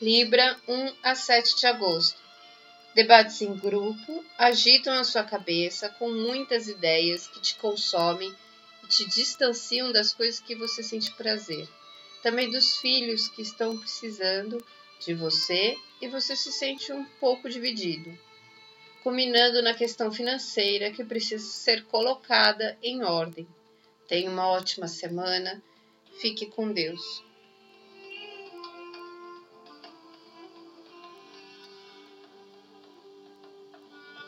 Libra, 1 a 7 de agosto. Debates em grupo agitam a sua cabeça com muitas ideias que te consomem e te distanciam das coisas que você sente prazer. Também dos filhos que estão precisando de você e você se sente um pouco dividido. Culminando na questão financeira que precisa ser colocada em ordem. Tenha uma ótima semana. Fique com Deus.